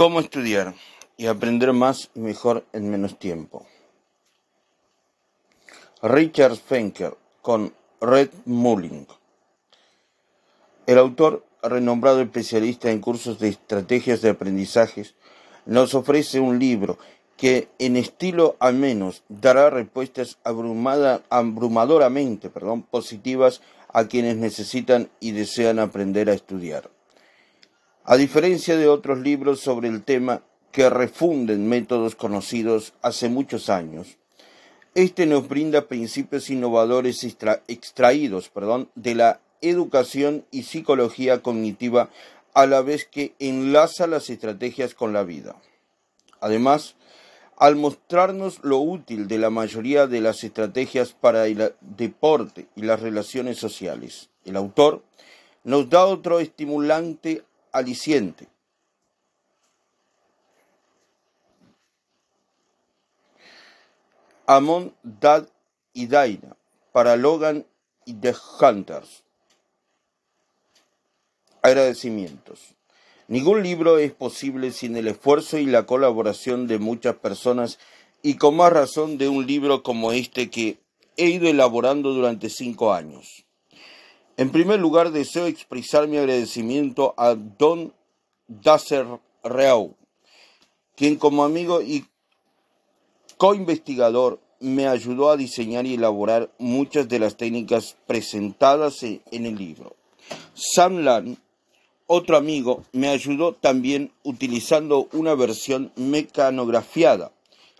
¿Cómo estudiar y aprender más y mejor en menos tiempo? Richard Fenker con Red Mulling. El autor, renombrado especialista en cursos de estrategias de aprendizajes, nos ofrece un libro que en estilo al menos dará respuestas abrumadoramente perdón, positivas a quienes necesitan y desean aprender a estudiar. A diferencia de otros libros sobre el tema que refunden métodos conocidos hace muchos años, este nos brinda principios innovadores extraídos de la educación y psicología cognitiva a la vez que enlaza las estrategias con la vida. Además, al mostrarnos lo útil de la mayoría de las estrategias para el deporte y las relaciones sociales, el autor nos da otro estimulante aliciente. Amon, Dad y Daina para Logan y The Hunters. Agradecimientos. Ningún libro es posible sin el esfuerzo y la colaboración de muchas personas y con más razón de un libro como este que he ido elaborando durante cinco años. En primer lugar, deseo expresar mi agradecimiento a Don Dasser Reau, quien como amigo y co-investigador me ayudó a diseñar y elaborar muchas de las técnicas presentadas en el libro. Sam Lan, otro amigo, me ayudó también utilizando una versión mecanografiada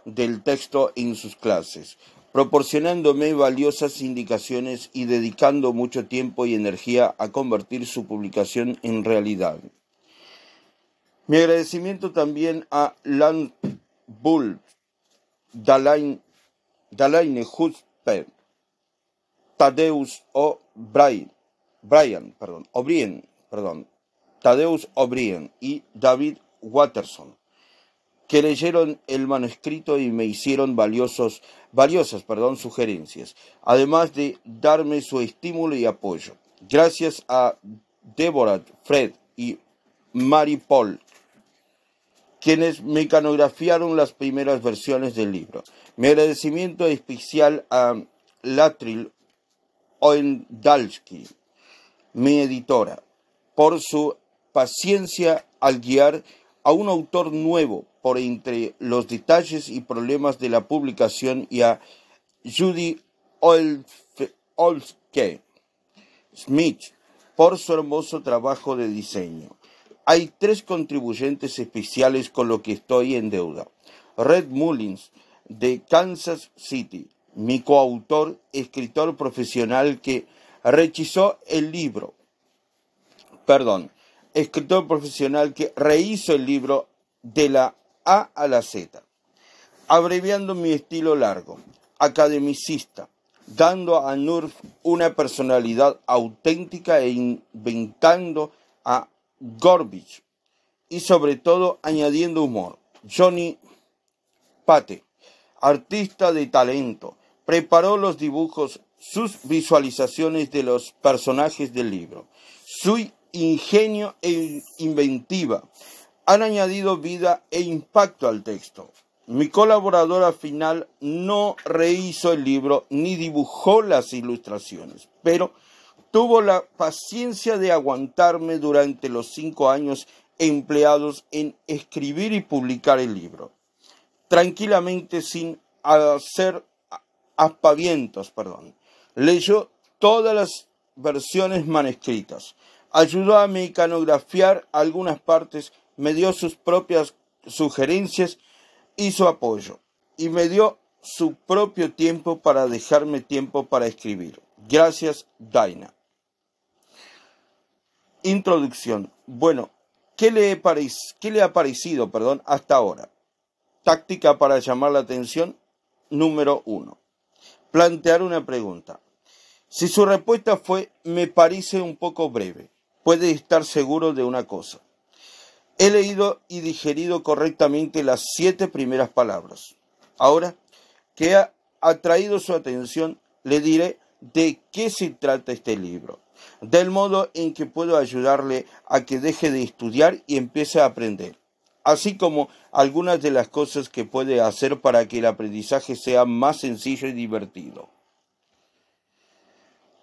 del texto en sus clases, proporcionándome valiosas indicaciones y dedicando mucho tiempo y energía a convertir su publicación en realidad. Mi agradecimiento también a Lan Bull, Dalain, Dalaine Husper, Tadeus O'Brien, perdón, Tadeus O'Brien y David Watterson que leyeron el manuscrito y me hicieron valiosos, valiosas perdón, sugerencias, además de darme su estímulo y apoyo. Gracias a Deborah, Fred y Mary Paul, quienes mecanografiaron las primeras versiones del libro. Mi agradecimiento especial a Latril Oendalski, mi editora, por su paciencia al guiar a un autor nuevo por entre los detalles y problemas de la publicación y a Judy Olske Smith por su hermoso trabajo de diseño. Hay tres contribuyentes especiales con los que estoy en deuda. Red Mullins, de Kansas City, mi coautor, escritor profesional que rechizó el libro. Perdón, escritor profesional que rehizo el libro de la A a la Z, abreviando mi estilo largo, academicista, dando a Nurf una personalidad auténtica e inventando a Gorbich y sobre todo añadiendo humor. Johnny Pate, artista de talento, preparó los dibujos, sus visualizaciones de los personajes del libro. Su ingenio e inventiva han añadido vida e impacto al texto. Mi colaboradora final no rehizo el libro ni dibujó las ilustraciones, pero tuvo la paciencia de aguantarme durante los cinco años empleados en escribir y publicar el libro, tranquilamente sin hacer aspavientos, perdón. Leyó todas las versiones manuscritas, ayudó a mecanografiar algunas partes, me dio sus propias sugerencias y su apoyo, y me dio su propio tiempo para dejarme tiempo para escribir. Gracias, Daina. Introducción. Bueno, ¿qué le, ¿qué le ha parecido perdón, hasta ahora? Táctica para llamar la atención número uno. Plantear una pregunta. Si su respuesta fue me parece un poco breve, puede estar seguro de una cosa. He leído y digerido correctamente las siete primeras palabras. Ahora que ha atraído su atención, le diré de qué se trata este libro, del modo en que puedo ayudarle a que deje de estudiar y empiece a aprender. así como algunas de las cosas que puede hacer para que el aprendizaje sea más sencillo y divertido.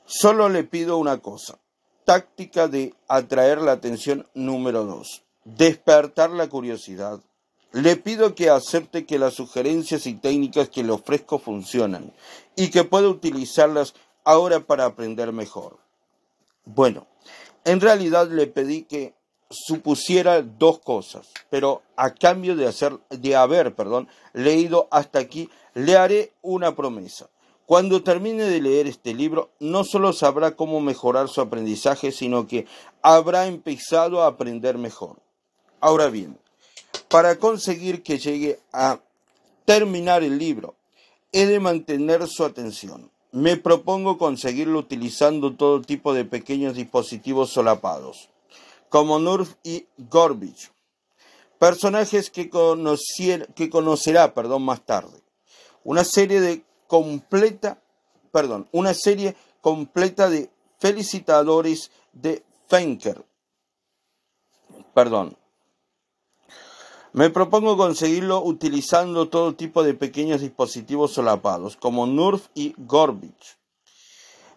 Solo le pido una cosa, táctica de atraer la atención número dos, despertar la curiosidad. Le pido que acepte que las sugerencias y técnicas que le ofrezco funcionan y que pueda utilizarlas ahora para aprender mejor. Bueno, en realidad le pedí que supusiera dos cosas, pero a cambio de hacer de haber, perdón, leído hasta aquí, le haré una promesa. Cuando termine de leer este libro, no solo sabrá cómo mejorar su aprendizaje, sino que habrá empezado a aprender mejor. Ahora bien, para conseguir que llegue a terminar el libro, he de mantener su atención. Me propongo conseguirlo utilizando todo tipo de pequeños dispositivos solapados, como Nurf y Gorbich, personajes que, que conocerá perdón, más tarde. Una serie de completa, perdón, una serie completa de felicitadores de Fenker. Perdón. Me propongo conseguirlo utilizando todo tipo de pequeños dispositivos solapados, como Nurf y Gorbich.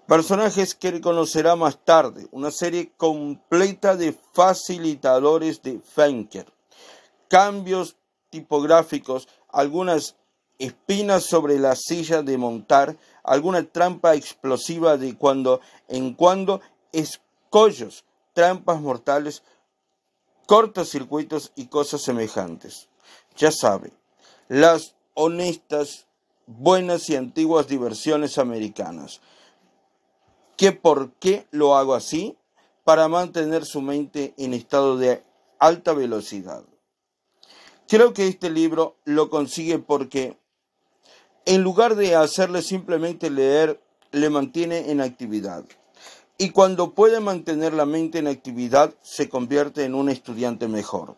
Personajes que conocerá más tarde, una serie completa de facilitadores de Fenker. Cambios tipográficos, algunas espinas sobre la silla de montar, alguna trampa explosiva de cuando en cuando, escollos, trampas mortales, cortocircuitos y cosas semejantes. Ya sabe, las honestas, buenas y antiguas diversiones americanas. ¿Qué por qué lo hago así? Para mantener su mente en estado de alta velocidad. Creo que este libro lo consigue porque en lugar de hacerle simplemente leer, le mantiene en actividad. Y cuando puede mantener la mente en actividad, se convierte en un estudiante mejor.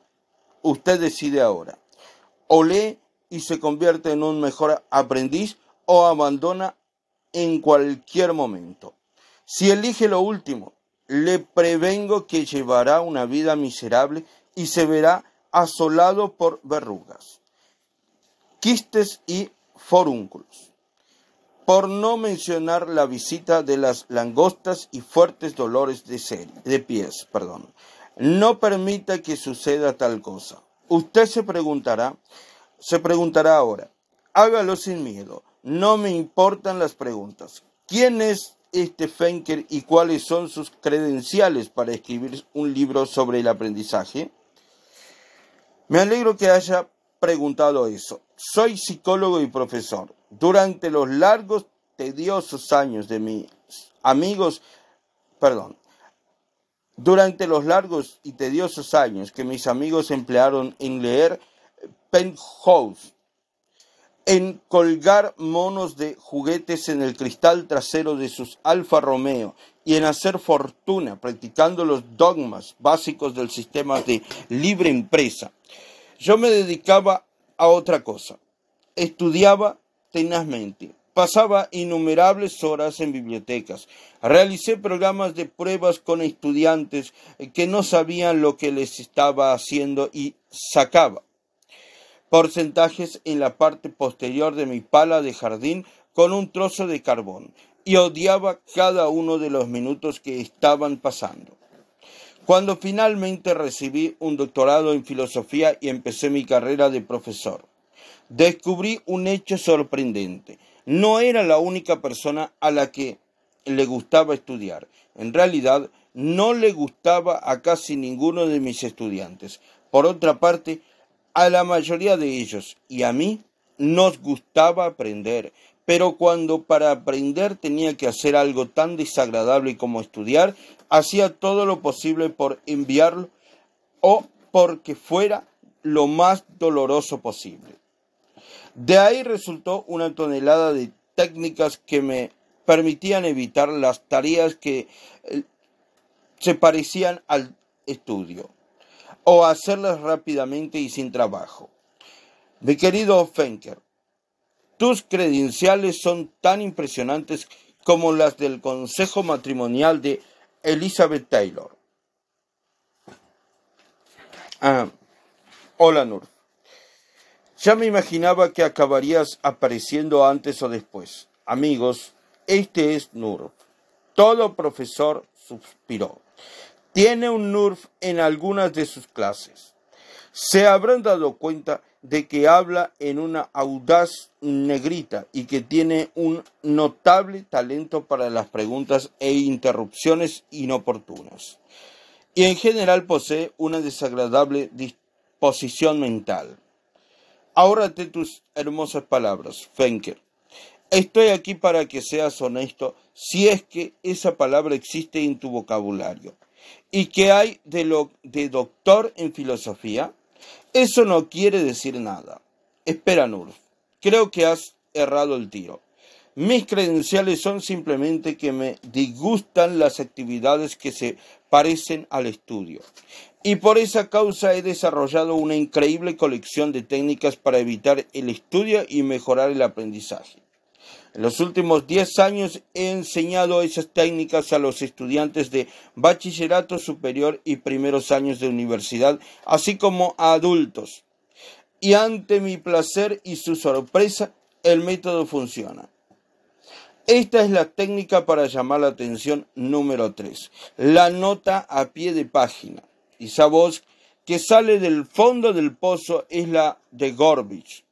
Usted decide ahora. O lee y se convierte en un mejor aprendiz o abandona en cualquier momento. Si elige lo último, le prevengo que llevará una vida miserable y se verá asolado por verrugas, quistes y forúnculos. Por no mencionar la visita de las langostas y fuertes dolores de, pies. Perdón. No permita que suceda tal cosa. Usted se preguntará, se preguntará ahora, hágalo sin miedo, no me importan las preguntas. ¿Quién es este Fenker y cuáles son sus credenciales para escribir un libro sobre el aprendizaje? Me alegro que haya preguntado eso. Soy psicólogo y profesor. Durante los largos, tediosos años de mis amigos, perdón, durante los largos y tediosos años que mis amigos emplearon en leer Penthouse, en colgar monos de juguetes en el cristal trasero de sus Alfa Romeo y en hacer fortuna practicando los dogmas básicos del sistema de libre empresa yo me dedicaba a otra cosa. Estudiaba tenazmente. Pasaba innumerables horas en bibliotecas. Realicé programas de pruebas con estudiantes que no sabían lo que les estaba haciendo y sacaba porcentajes en la parte posterior de mi pala de jardín con un trozo de carbón y odiaba cada uno de los minutos que estaban pasando. Cuando finalmente recibí un doctorado en filosofía y empecé mi carrera de profesor, descubrí un hecho sorprendente. No era la única persona a la que le gustaba estudiar. En realidad, no le gustaba a casi ninguno de mis estudiantes. Por otra parte, a la mayoría de ellos y a mí nos gustaba aprender, pero cuando para aprender tenía que hacer algo tan desagradable como estudiar, hacía todo lo posible por enviarlo o porque fuera lo más doloroso posible. De ahí resultó una tonelada de técnicas que me permitían evitar las tareas que eh, se parecían al estudio o hacerlas rápidamente y sin trabajo. Mi querido Fenker, tus credenciales son tan impresionantes como las del Consejo Matrimonial de Elizabeth Taylor. Ah, Hola Nur. Ya me imaginaba que acabarías apareciendo antes o después. Amigos, este es Nur. Todo profesor suspiró. Tiene un NURF en algunas de sus clases. Se habrán dado cuenta de que habla en una audaz negrita y que tiene un notable talento para las preguntas e interrupciones inoportunas. Y en general posee una desagradable posición mental. Ahórrate tus hermosas palabras, Fenker. Estoy aquí para que seas honesto si es que esa palabra existe en tu vocabulario. ¿Y qué hay de lo de doctor en filosofía? Eso no quiere decir nada. Espera, Nur. Creo que has errado el tiro. Mis credenciales son simplemente que me disgustan las actividades que se parecen al estudio. Y por esa causa he desarrollado una increíble colección de técnicas para evitar el estudio y mejorar el aprendizaje. En los últimos 10 años he enseñado esas técnicas a los estudiantes de bachillerato superior y primeros años de universidad, así como a adultos. Y ante mi placer y su sorpresa, el método funciona. Esta es la técnica para llamar la atención número 3. La nota a pie de página. Esa voz que sale del fondo del pozo es la de Gorbich.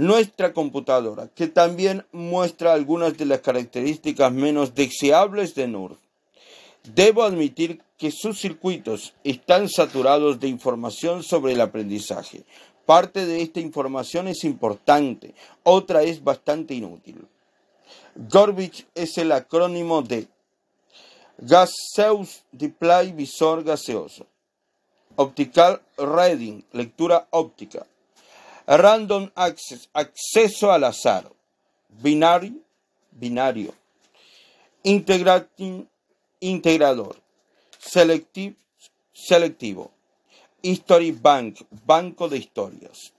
Nuestra computadora, que también muestra algunas de las características menos deseables de NURF. Debo admitir que sus circuitos están saturados de información sobre el aprendizaje. Parte de esta información es importante, otra es bastante inútil. Gorbich es el acrónimo de Gaseous Display Visor Gaseoso, Optical Reading, lectura óptica, Random Access, acceso al azar, Binary, binario, Integrating, integrador, Selective, selectivo, History Bank, banco de historias.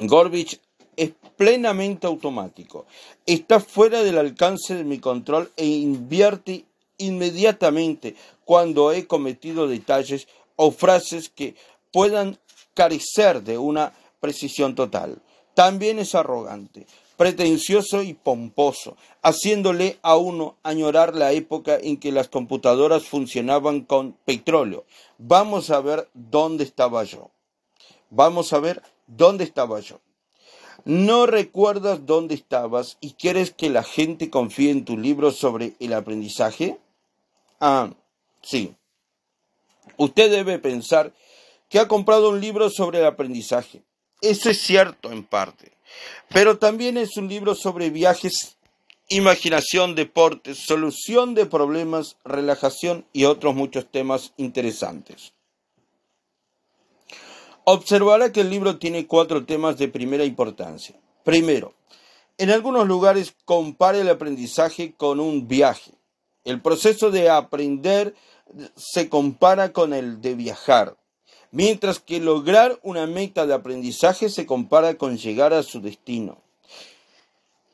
Gorbich es plenamente automático. Está fuera del alcance de mi control e invierte inmediatamente cuando he cometido detalles o frases que puedan carecer de una precisión total. También es arrogante, pretencioso y pomposo, haciéndole a uno añorar la época en que las computadoras funcionaban con petróleo. Vamos a ver dónde estaba yo. Vamos a ver dónde estaba yo. No recuerdas dónde estabas y quieres que la gente confíe en tu libro sobre el aprendizaje? Ah, sí. Usted debe pensar que ha comprado un libro sobre el aprendizaje. Eso es cierto en parte, pero también es un libro sobre viajes, imaginación, deportes, solución de problemas, relajación y otros muchos temas interesantes. Observará que el libro tiene cuatro temas de primera importancia. Primero, en algunos lugares compare el aprendizaje con un viaje. El proceso de aprender se compara con el de viajar, mientras que lograr una meta de aprendizaje se compara con llegar a su destino.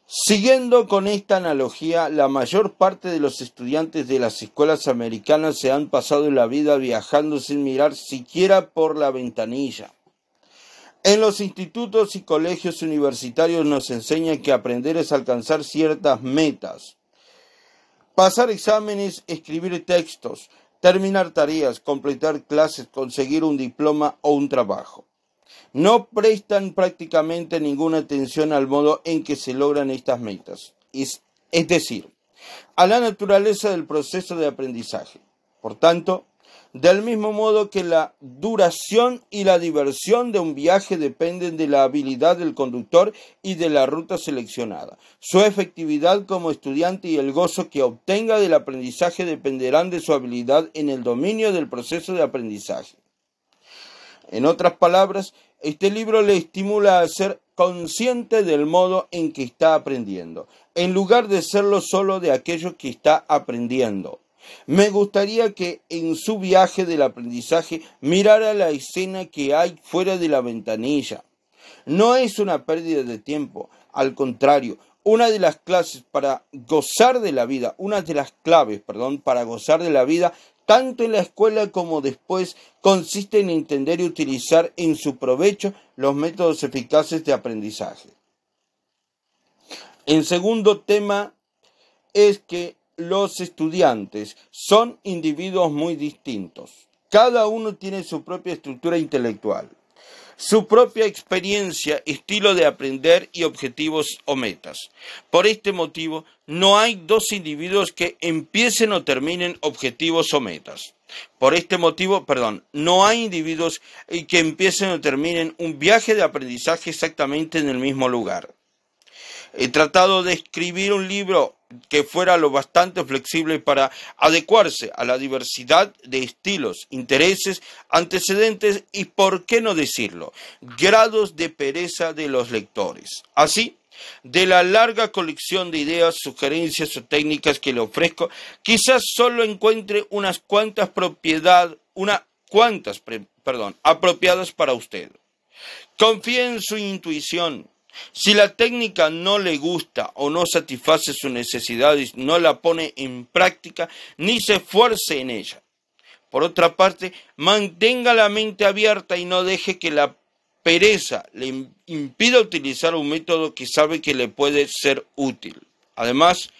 Siguiendo con esta analogía, la mayor parte de los estudiantes de las escuelas americanas se han pasado la vida viajando sin mirar siquiera por la ventanilla. En los institutos y colegios universitarios nos enseñan que aprender es alcanzar ciertas metas. Pasar exámenes, escribir textos, terminar tareas, completar clases, conseguir un diploma o un trabajo no prestan prácticamente ninguna atención al modo en que se logran estas metas, es, decir, a la naturaleza del proceso de aprendizaje. Por tanto, del mismo modo que la duración y la diversión de un viaje dependen de la habilidad del conductor y de la ruta seleccionada. Su efectividad como estudiante y el gozo que obtenga del aprendizaje dependerán de su habilidad en el dominio del proceso de aprendizaje. En otras palabras, este libro le estimula a ser consciente del modo en que está aprendiendo, en lugar de serlo solo de aquello que está aprendiendo. Me gustaría que en su viaje del aprendizaje mirara la escena que hay fuera de la ventanilla. No es una pérdida de tiempo, al contrario, una de las clases para gozar de la vida, una de las claves, perdón, para gozar de la vida tanto en la escuela como después, consiste en entender y utilizar en su provecho los métodos eficaces de aprendizaje. El segundo tema es que los estudiantes son individuos muy distintos. Cada uno tiene su propia estructura intelectual su propia experiencia, estilo de aprender y objetivos o metas. Por este motivo, no hay dos individuos que empiecen o terminen objetivos o metas. Por este motivo, perdón, no hay individuos que empiecen o terminen un viaje de aprendizaje exactamente en el mismo lugar. He tratado de escribir un libro que fuera lo bastante flexible para adecuarse a la diversidad de estilos, intereses, antecedentes y, por qué no decirlo, grados de pereza de los lectores. Así, de la larga colección de ideas, sugerencias o técnicas que le ofrezco, quizás solo encuentre unas cuantas propiedad, unas cuantas, perdón, apropiadas para usted. Confíe en su intuición, si la técnica no le gusta o no satisface sus necesidades, no la pone en práctica ni se esfuerce en ella. Por otra parte, mantenga la mente abierta y no deje que la pereza le impida utilizar un método que sabe que le puede ser útil. Además,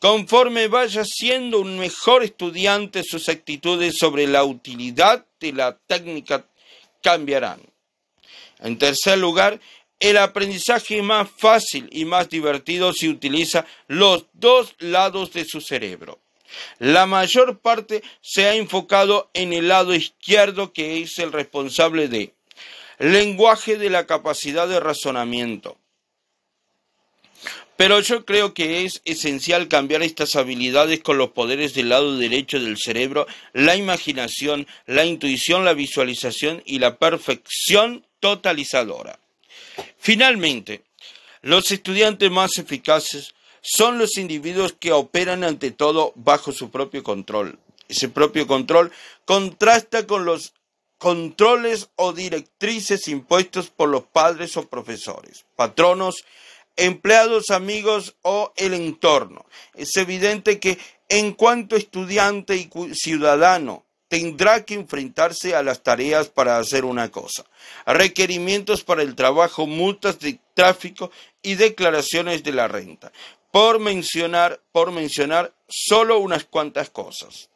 conforme vaya siendo un mejor estudiante, sus actitudes sobre la utilidad de la técnica cambiarán. En tercer lugar, el aprendizaje más fácil y más divertido si utiliza los dos lados de su cerebro. La mayor parte se ha enfocado en el lado izquierdo que es el responsable de lenguaje de la capacidad de razonamiento. Pero yo creo que es esencial cambiar estas habilidades con los poderes del lado derecho del cerebro, la imaginación, la intuición, la visualización y la perfección totalizadora. Finalmente, los estudiantes más eficaces son los individuos que operan ante todo bajo su propio control. Ese propio control contrasta con los controles o directrices impuestos por los padres o profesores, patronos, empleados, amigos o el entorno. Es evidente que en cuanto estudiante y ciudadano tendrá que enfrentarse a las tareas para hacer una cosa, requerimientos para el trabajo, multas de tráfico y declaraciones de la renta, por mencionar, por mencionar solo unas cuantas cosas.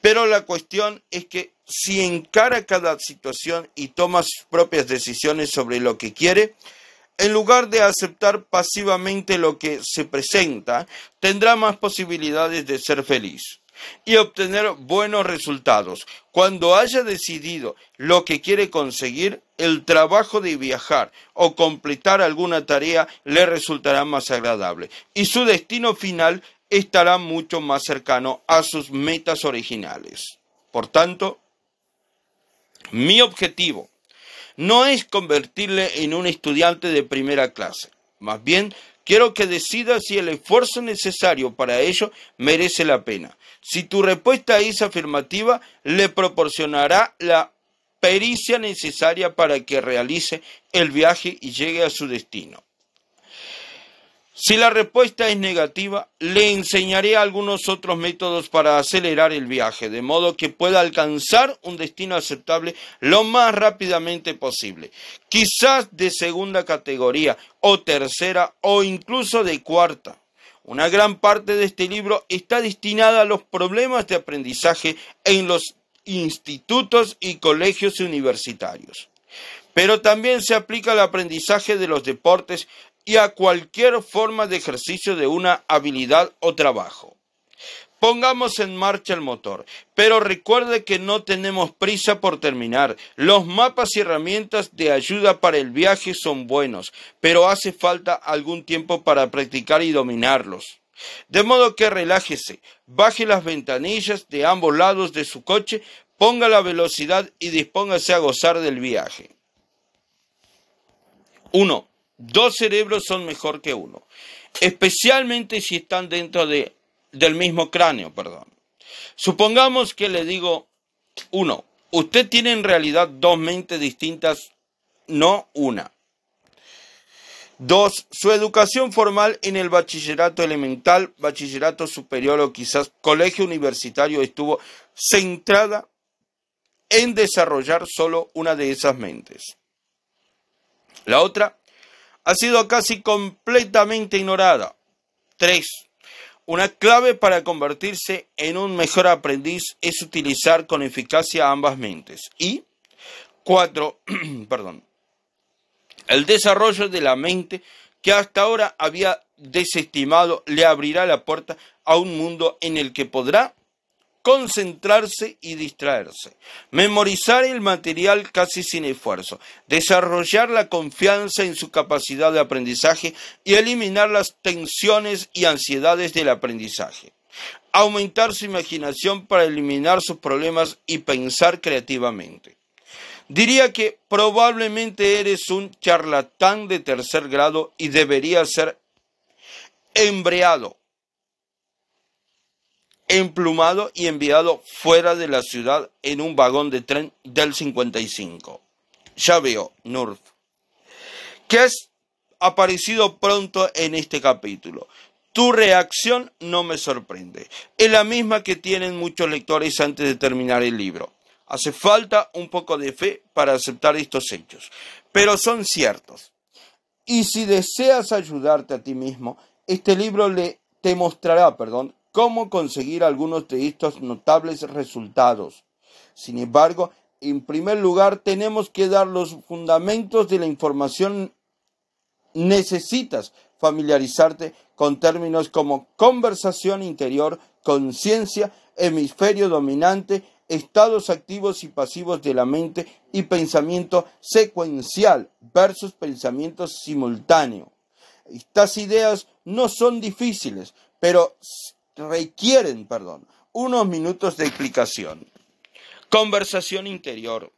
Pero la cuestión es que si encara cada situación y toma sus propias decisiones sobre lo que quiere, en lugar de aceptar pasivamente lo que se presenta, tendrá más posibilidades de ser feliz y obtener buenos resultados. Cuando haya decidido lo que quiere conseguir, el trabajo de viajar o completar alguna tarea le resultará más agradable y su destino final estará mucho más cercano a sus metas originales. Por tanto, mi objetivo no es convertirle en un estudiante de primera clase, más bien Quiero que decida si el esfuerzo necesario para ello merece la pena. Si tu respuesta es afirmativa, le proporcionará la pericia necesaria para que realice el viaje y llegue a su destino. Si la respuesta es negativa, le enseñaré algunos otros métodos para acelerar el viaje, de modo que pueda alcanzar un destino aceptable lo más rápidamente posible. Quizás de segunda categoría, o tercera, o incluso de cuarta. Una gran parte de este libro está destinada a los problemas de aprendizaje en los institutos y colegios universitarios pero también se aplica al aprendizaje de los deportes y a cualquier forma de ejercicio de una habilidad o trabajo. Pongamos en marcha el motor, pero recuerde que no tenemos prisa por terminar. Los mapas y herramientas de ayuda para el viaje son buenos, pero hace falta algún tiempo para practicar y dominarlos. De modo que relájese, baje las ventanillas de ambos lados de su coche, ponga la velocidad y dispóngase a gozar del viaje. 1. Dos cerebros son mejor que uno, especialmente si están dentro de, del mismo cráneo, perdón. Supongamos que le digo, uno, usted tiene en realidad dos mentes distintas, no una. Dos, su educación formal en el bachillerato elemental, bachillerato superior o quizás colegio universitario estuvo centrada en desarrollar solo una de esas mentes. La otra ha sido casi completamente ignorada. Tres, una clave para convertirse en un mejor aprendiz es utilizar con eficacia ambas mentes. Y cuatro, perdón, el desarrollo de la mente que hasta ahora había desestimado le abrirá la puerta a un mundo en el que podrá concentrarse y distraerse, memorizar el material casi sin esfuerzo, desarrollar la confianza en su capacidad de aprendizaje y eliminar las tensiones y ansiedades del aprendizaje, aumentar su imaginación para eliminar sus problemas y pensar creativamente. Diría que probablemente eres un charlatán de tercer grado y deberías ser embreado, emplumado y enviado fuera de la ciudad en un vagón de tren del 55. Ya veo, Nurf, que has aparecido pronto en este capítulo. Tu reacción no me sorprende. Es la misma que tienen muchos lectores antes de terminar el libro. Hace falta un poco de fe para aceptar estos hechos, pero son ciertos. Y si deseas ayudarte a ti mismo, este libro le, te mostrará, perdón, cómo conseguir algunos de estos notables resultados. Sin embargo, en primer lugar, tenemos que dar los fundamentos de la información. Necesitas familiarizarte con términos como conversación interior, conciencia, hemisferio dominante estados activos y pasivos de la mente y pensamiento secuencial versus pensamiento simultáneo. Estas ideas no son difíciles, pero requieren, perdón, unos minutos de explicación. Conversación interior.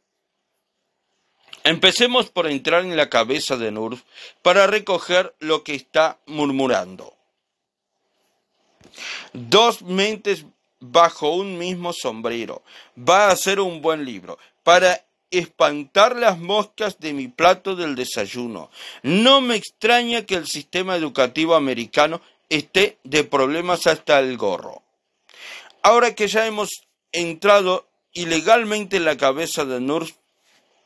Empecemos por entrar en la cabeza de Nurf para recoger lo que está murmurando. Dos mentes bajo un mismo sombrero. Va a ser un buen libro para espantar las moscas de mi plato del desayuno. No me extraña que el sistema educativo americano esté de problemas hasta el gorro. Ahora que ya hemos entrado ilegalmente en la cabeza de Nurse,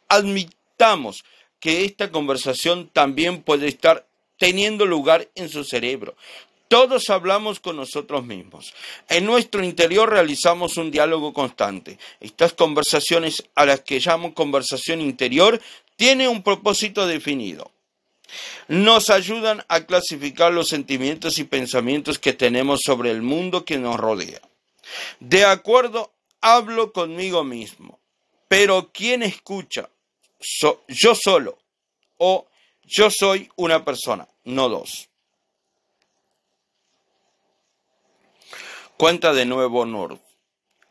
admitamos que esta conversación también puede estar teniendo lugar en su cerebro. Todos hablamos con nosotros mismos. En nuestro interior realizamos un diálogo constante. Estas conversaciones, a las que llamo conversación interior, tienen un propósito definido. Nos ayudan a clasificar los sentimientos y pensamientos que tenemos sobre el mundo que nos rodea. De acuerdo, hablo conmigo mismo. Pero ¿quién escucha? yo solo. O yo soy una persona, no dos. Cuenta de nuevo Nord.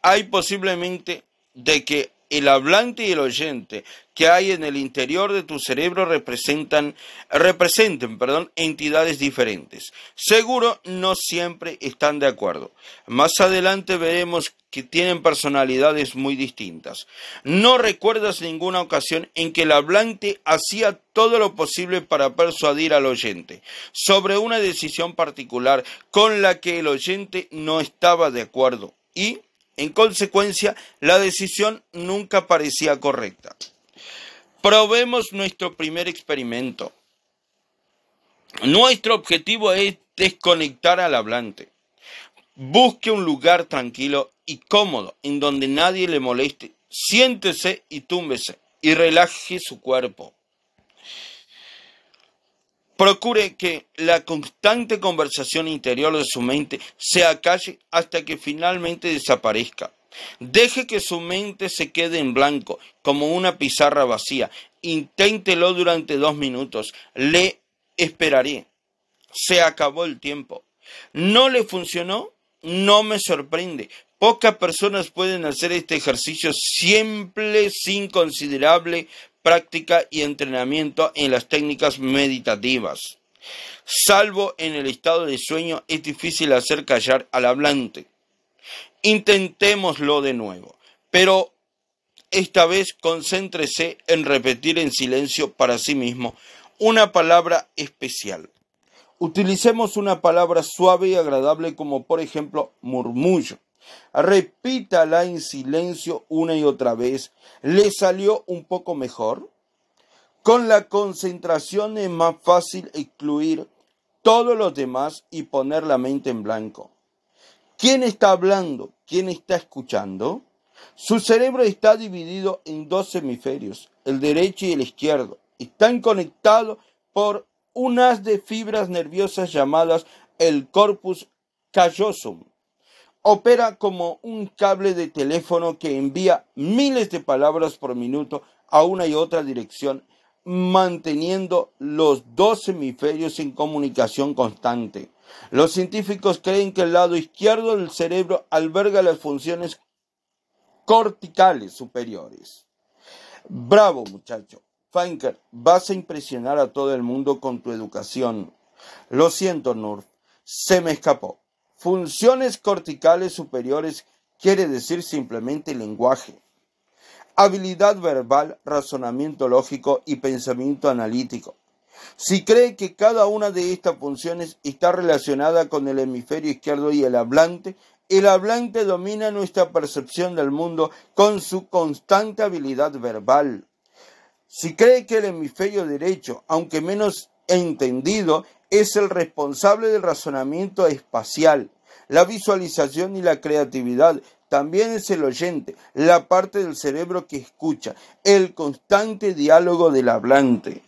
Hay posiblemente de que el hablante y el oyente que hay en el interior de tu cerebro representan, representen perdón, entidades diferentes. Seguro no siempre están de acuerdo. Más adelante veremos que tienen personalidades muy distintas. No recuerdas ninguna ocasión en que el hablante hacía todo lo posible para persuadir al oyente sobre una decisión particular con la que el oyente no estaba de acuerdo y en consecuencia, la decisión nunca parecía correcta. Probemos nuestro primer experimento. Nuestro objetivo es desconectar al hablante. Busque un lugar tranquilo y cómodo en donde nadie le moleste. Siéntese y túmbese y relaje su cuerpo. Procure que la constante conversación interior de su mente se acalle hasta que finalmente desaparezca. Deje que su mente se quede en blanco, como una pizarra vacía. Inténtelo durante dos minutos. Le esperaré. Se acabó el tiempo. ¿No le funcionó? No me sorprende. Pocas personas pueden hacer este ejercicio simple, sin considerable práctica y entrenamiento en las técnicas meditativas. Salvo en el estado de sueño, es difícil hacer callar al hablante. Intentémoslo de nuevo, pero esta vez concéntrese en repetir en silencio para sí mismo una palabra especial. Utilicemos una palabra suave y agradable como por ejemplo murmullo. Repítala en silencio una y otra vez. ¿Le salió un poco mejor? Con la concentración es más fácil excluir todos los demás y poner la mente en blanco. ¿Quién está hablando? ¿Quién está escuchando? Su cerebro está dividido en dos hemisferios, el derecho y el izquierdo. Están conectados por unas de fibras nerviosas llamadas el corpus callosum. Opera como un cable de teléfono que envía miles de palabras por minuto a una y otra dirección, manteniendo los dos hemisferios en comunicación constante. Los científicos creen que el lado izquierdo del cerebro alberga las funciones corticales superiores. Bravo, muchacho. Fanker, vas a impresionar a todo el mundo con tu educación. Lo siento, Nur, se me escapó. Funciones corticales superiores quiere decir simplemente lenguaje. Habilidad verbal, razonamiento lógico y pensamiento analítico. Si cree que cada una de estas funciones está relacionada con el hemisferio izquierdo y el hablante, el hablante domina nuestra percepción del mundo con su constante habilidad verbal. Si cree que el hemisferio derecho, aunque menos entendido, es el responsable del razonamiento espacial, la visualización y la creatividad, también es el oyente, la parte del cerebro que escucha, el constante diálogo del hablante.